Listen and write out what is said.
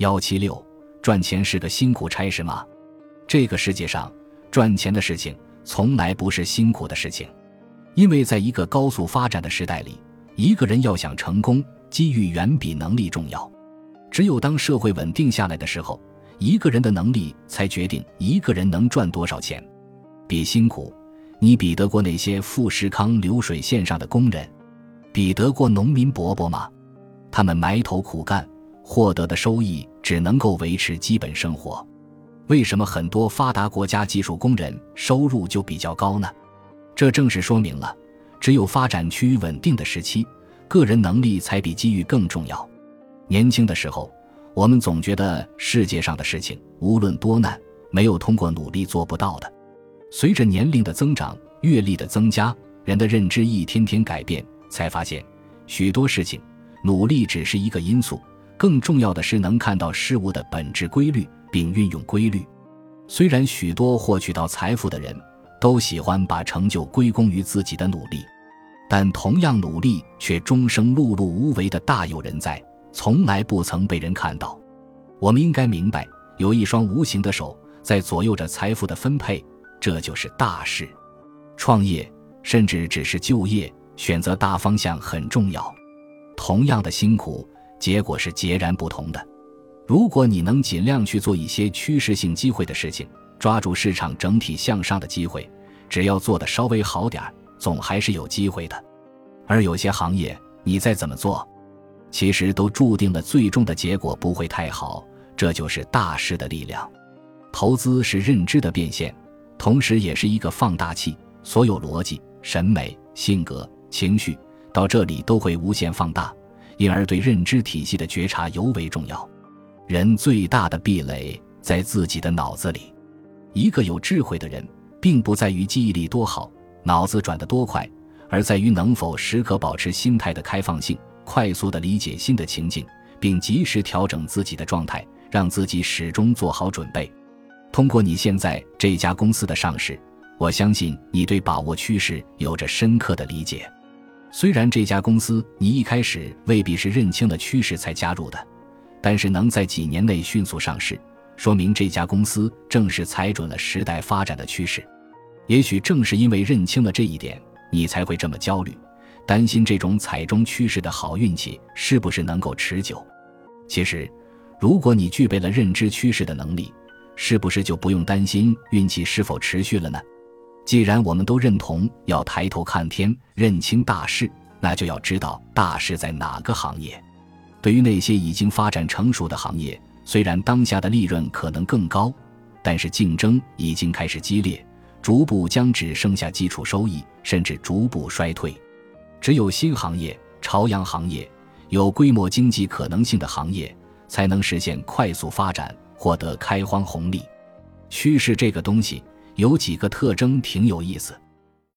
幺七六，赚钱是个辛苦差事吗？这个世界上赚钱的事情从来不是辛苦的事情，因为在一个高速发展的时代里，一个人要想成功，机遇远比能力重要。只有当社会稳定下来的时候，一个人的能力才决定一个人能赚多少钱。比辛苦，你比得过那些富士康流水线上的工人？比得过农民伯伯吗？他们埋头苦干。获得的收益只能够维持基本生活，为什么很多发达国家技术工人收入就比较高呢？这正是说明了，只有发展趋于稳定的时期，个人能力才比机遇更重要。年轻的时候，我们总觉得世界上的事情无论多难，没有通过努力做不到的。随着年龄的增长，阅历的增加，人的认知一天天改变，才发现许多事情，努力只是一个因素。更重要的是能看到事物的本质规律，并运用规律。虽然许多获取到财富的人都喜欢把成就归功于自己的努力，但同样努力却终生碌碌无为的大有人在，从来不曾被人看到。我们应该明白，有一双无形的手在左右着财富的分配，这就是大事。创业，甚至只是就业，选择大方向很重要。同样的辛苦。结果是截然不同的。如果你能尽量去做一些趋势性机会的事情，抓住市场整体向上的机会，只要做的稍微好点儿，总还是有机会的。而有些行业，你再怎么做，其实都注定了最终的结果不会太好。这就是大势的力量。投资是认知的变现，同时也是一个放大器。所有逻辑、审美、性格、情绪到这里都会无限放大。因而，对认知体系的觉察尤为重要。人最大的壁垒在自己的脑子里。一个有智慧的人，并不在于记忆力多好、脑子转得多快，而在于能否时刻保持心态的开放性，快速地理解新的情境，并及时调整自己的状态，让自己始终做好准备。通过你现在这家公司的上市，我相信你对把握趋势有着深刻的理解。虽然这家公司你一开始未必是认清了趋势才加入的，但是能在几年内迅速上市，说明这家公司正是踩准了时代发展的趋势。也许正是因为认清了这一点，你才会这么焦虑，担心这种踩中趋势的好运气是不是能够持久。其实，如果你具备了认知趋势的能力，是不是就不用担心运气是否持续了呢？既然我们都认同要抬头看天，认清大势，那就要知道大势在哪个行业。对于那些已经发展成熟的行业，虽然当下的利润可能更高，但是竞争已经开始激烈，逐步将只剩下基础收益，甚至逐步衰退。只有新行业、朝阳行业、有规模经济可能性的行业，才能实现快速发展，获得开荒红利。趋势这个东西。有几个特征挺有意思。